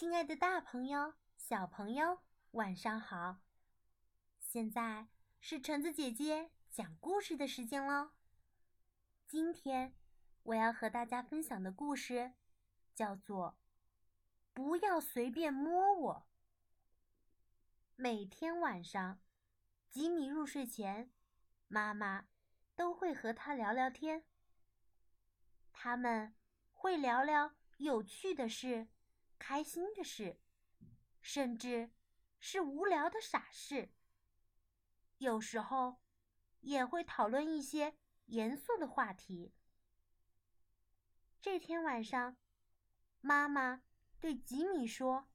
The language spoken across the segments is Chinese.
亲爱的，大朋友、小朋友，晚上好！现在是橙子姐姐讲故事的时间喽。今天我要和大家分享的故事叫做《不要随便摸我》。每天晚上，吉米入睡前，妈妈都会和他聊聊天。他们会聊聊有趣的事。开心的事，甚至是无聊的傻事。有时候也会讨论一些严肃的话题。这天晚上，妈妈对吉米说：“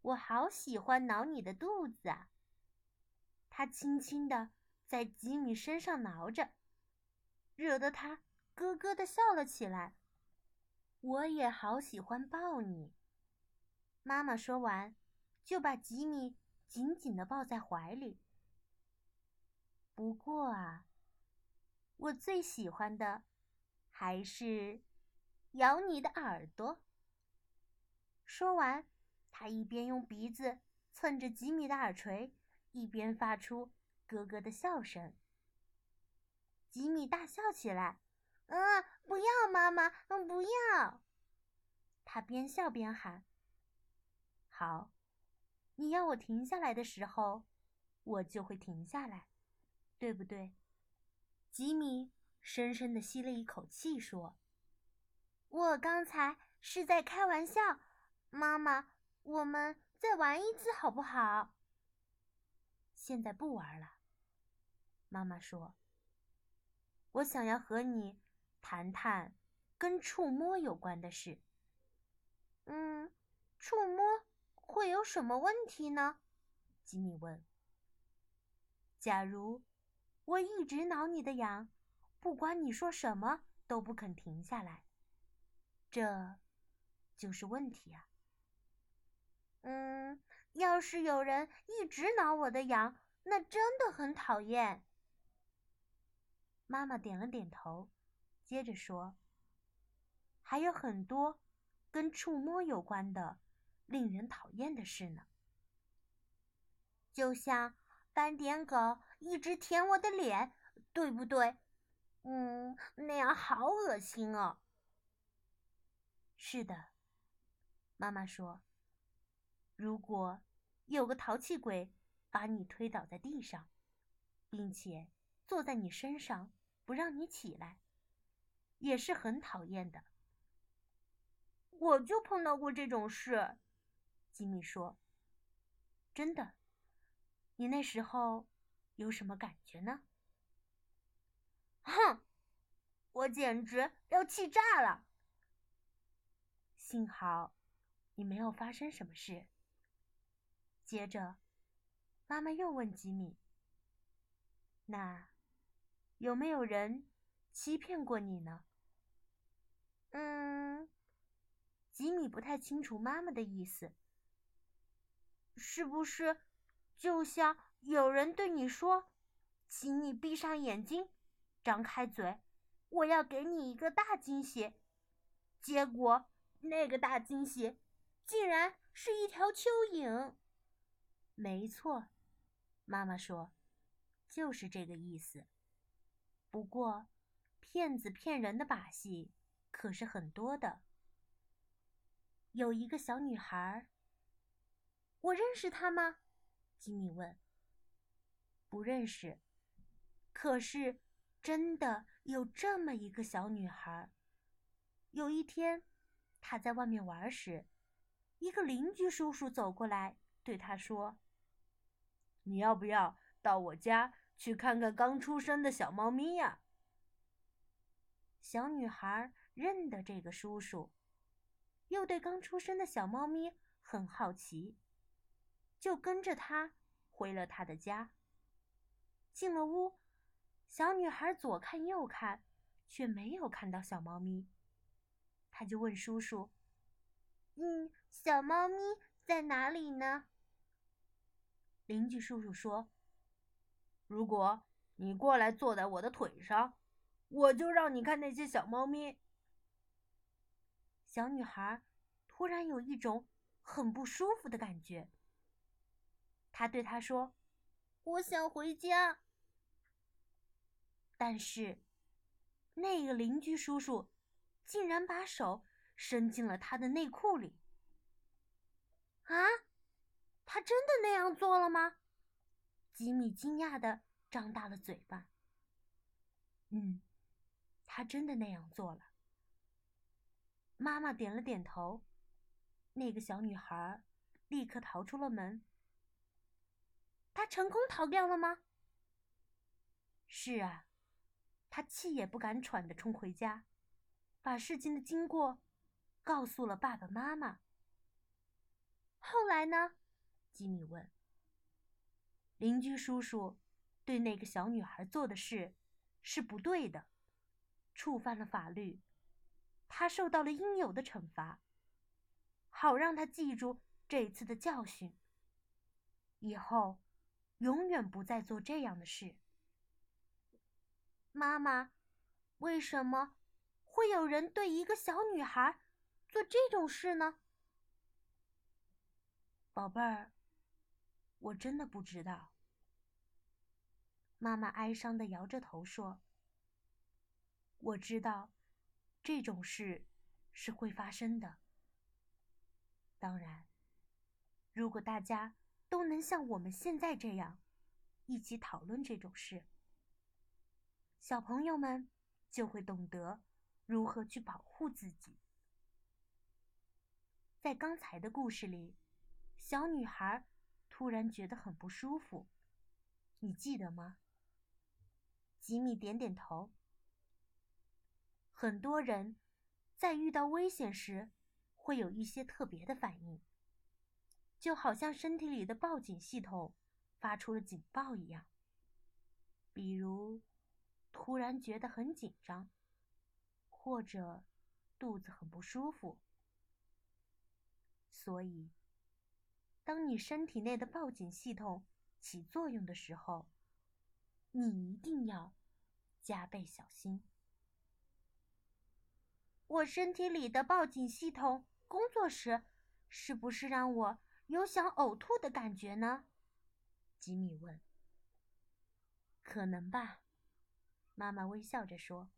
我好喜欢挠你的肚子啊。”他轻轻地在吉米身上挠着，惹得他咯咯的笑了起来。我也好喜欢抱你。妈妈说完，就把吉米紧紧的抱在怀里。不过啊，我最喜欢的还是咬你的耳朵。说完，他一边用鼻子蹭着吉米的耳垂，一边发出咯咯的笑声。吉米大笑起来。嗯，不要妈妈，嗯，不要。他边笑边喊：“好，你要我停下来的时候，我就会停下来，对不对？”吉米深深的吸了一口气，说：“我刚才是在开玩笑，妈妈，我们再玩一次好不好？”现在不玩了，妈妈说：“我想要和你。”谈谈跟触摸有关的事。嗯，触摸会有什么问题呢？吉米问。假如我一直挠你的痒，不管你说什么都不肯停下来，这就是问题啊。嗯，要是有人一直挠我的痒，那真的很讨厌。妈妈点了点头。接着说，还有很多跟触摸有关的令人讨厌的事呢，就像斑点狗一直舔我的脸，对不对？嗯，那样好恶心哦。是的，妈妈说，如果有个淘气鬼把你推倒在地上，并且坐在你身上不让你起来。也是很讨厌的。我就碰到过这种事，吉米说。真的？你那时候有什么感觉呢？哼，我简直要气炸了。幸好你没有发生什么事。接着，妈妈又问吉米：“那有没有人欺骗过你呢？”嗯，吉米不太清楚妈妈的意思。是不是就像有人对你说：“请你闭上眼睛，张开嘴，我要给你一个大惊喜。”结果那个大惊喜竟然是一条蚯蚓。没错，妈妈说，就是这个意思。不过，骗子骗人的把戏。可是很多的。有一个小女孩，我认识她吗？吉米问。不认识。可是真的有这么一个小女孩。有一天，她在外面玩时，一个邻居叔叔走过来，对她说：“你要不要到我家去看看刚出生的小猫咪呀？”小女孩。认得这个叔叔，又对刚出生的小猫咪很好奇，就跟着他回了他的家。进了屋，小女孩左看右看，却没有看到小猫咪。他就问叔叔：“嗯，小猫咪在哪里呢？”邻居叔叔说：“如果你过来坐在我的腿上，我就让你看那些小猫咪。”小女孩突然有一种很不舒服的感觉。他对他说：“我想回家。”但是，那个邻居叔叔竟然把手伸进了他的内裤里。啊，他真的那样做了吗？吉米惊讶的张大了嘴巴。嗯，他真的那样做了。妈妈点了点头。那个小女孩立刻逃出了门。她成功逃掉了吗？是啊，她气也不敢喘的冲回家，把事情的经过告诉了爸爸妈妈。后来呢？吉米问。邻居叔叔对那个小女孩做的事是不对的，触犯了法律，他受到了应有的惩罚。好让他记住这次的教训，以后永远不再做这样的事。妈妈，为什么会有人对一个小女孩做这种事呢？宝贝儿，我真的不知道。妈妈哀伤的摇着头说：“我知道，这种事是会发生的。”当然，如果大家都能像我们现在这样，一起讨论这种事，小朋友们就会懂得如何去保护自己。在刚才的故事里，小女孩突然觉得很不舒服，你记得吗？吉米点点头。很多人在遇到危险时。会有一些特别的反应，就好像身体里的报警系统发出了警报一样。比如，突然觉得很紧张，或者肚子很不舒服。所以，当你身体内的报警系统起作用的时候，你一定要加倍小心。我身体里的报警系统。工作时，是不是让我有想呕吐的感觉呢？吉米问。可能吧，妈妈微笑着说。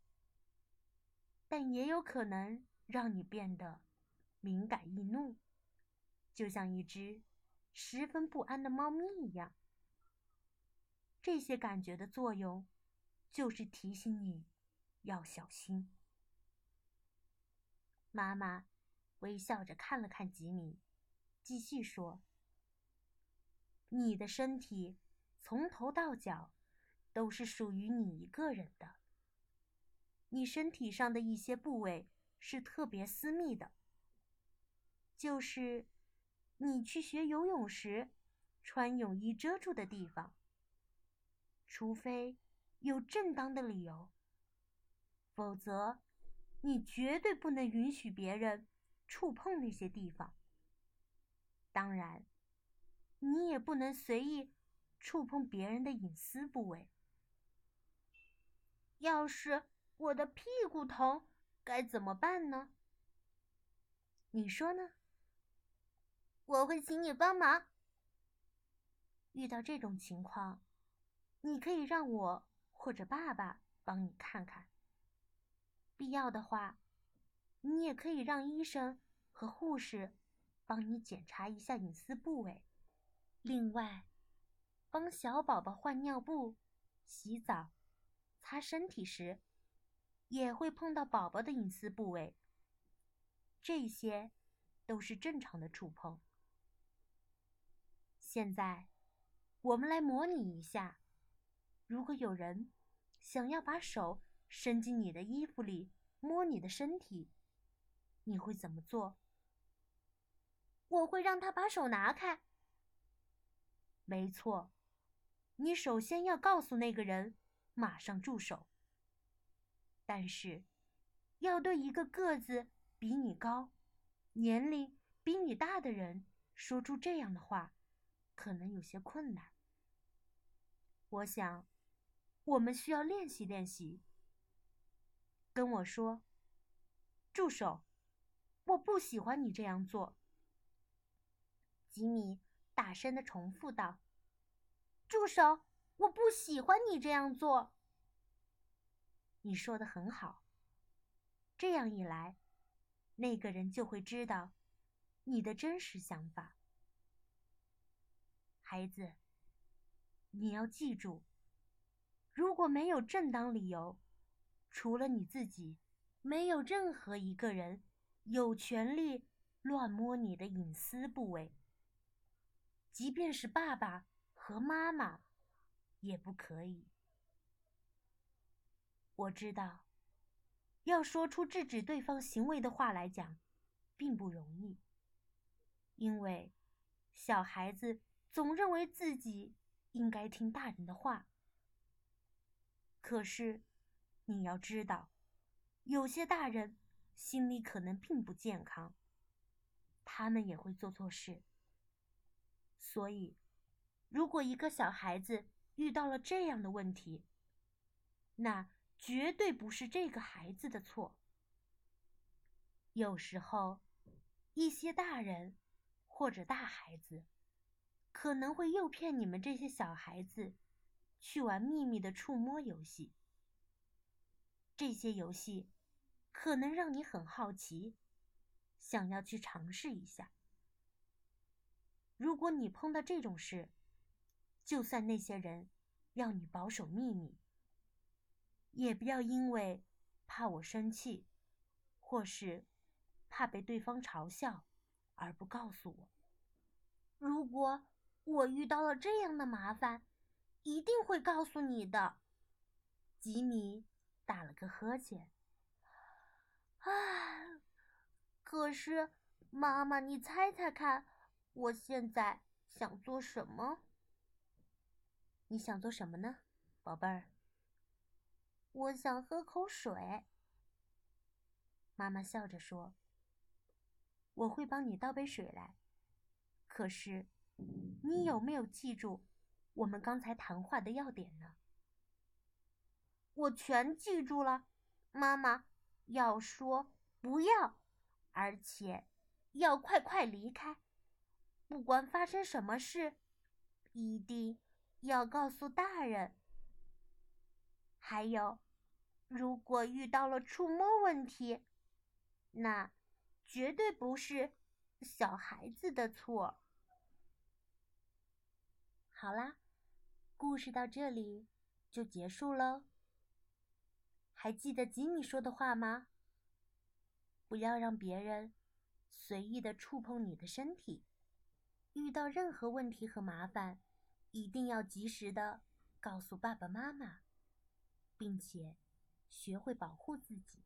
但也有可能让你变得敏感易怒，就像一只十分不安的猫咪一样。这些感觉的作用，就是提醒你要小心。妈妈。微笑着看了看吉米，继续说：“你的身体从头到脚都是属于你一个人的。你身体上的一些部位是特别私密的，就是你去学游泳时穿泳衣遮住的地方。除非有正当的理由，否则你绝对不能允许别人。”触碰那些地方。当然，你也不能随意触碰别人的隐私部位。要是我的屁股疼，该怎么办呢？你说呢？我会请你帮忙。遇到这种情况，你可以让我或者爸爸帮你看看。必要的话。你也可以让医生和护士帮你检查一下隐私部位。另外，帮小宝宝换尿布、洗澡、擦身体时，也会碰到宝宝的隐私部位。这些都是正常的触碰。现在，我们来模拟一下：如果有人想要把手伸进你的衣服里摸你的身体。你会怎么做？我会让他把手拿开。没错，你首先要告诉那个人马上住手。但是，要对一个个子比你高、年龄比你大的人说出这样的话，可能有些困难。我想，我们需要练习练习。跟我说，住手。我不喜欢你这样做。”吉米大声的重复道：“住手！我不喜欢你这样做。”你说的很好。这样一来，那个人就会知道你的真实想法。孩子，你要记住，如果没有正当理由，除了你自己，没有任何一个人有权利乱摸你的隐私部位。即便是爸爸和妈妈，也不可以。我知道，要说出制止对方行为的话来讲，并不容易，因为小孩子总认为自己应该听大人的话。可是，你要知道，有些大人心里可能并不健康，他们也会做错事。所以，如果一个小孩子遇到了这样的问题，那……绝对不是这个孩子的错。有时候，一些大人或者大孩子可能会诱骗你们这些小孩子去玩秘密的触摸游戏。这些游戏可能让你很好奇，想要去尝试一下。如果你碰到这种事，就算那些人要你保守秘密。也不要因为怕我生气，或是怕被对方嘲笑而不告诉我。如果我遇到了这样的麻烦，一定会告诉你的。吉米打了个呵欠。唉，可是妈妈，你猜猜看，我现在想做什么？你想做什么呢，宝贝儿？我想喝口水。妈妈笑着说：“我会帮你倒杯水来。可是，你有没有记住我们刚才谈话的要点呢？”我全记住了。妈妈要说不要，而且要快快离开。不管发生什么事，一定要告诉大人。还有。如果遇到了触摸问题，那绝对不是小孩子的错。好啦，故事到这里就结束喽。还记得吉米说的话吗？不要让别人随意的触碰你的身体。遇到任何问题和麻烦，一定要及时的告诉爸爸妈妈，并且。学会保护自己。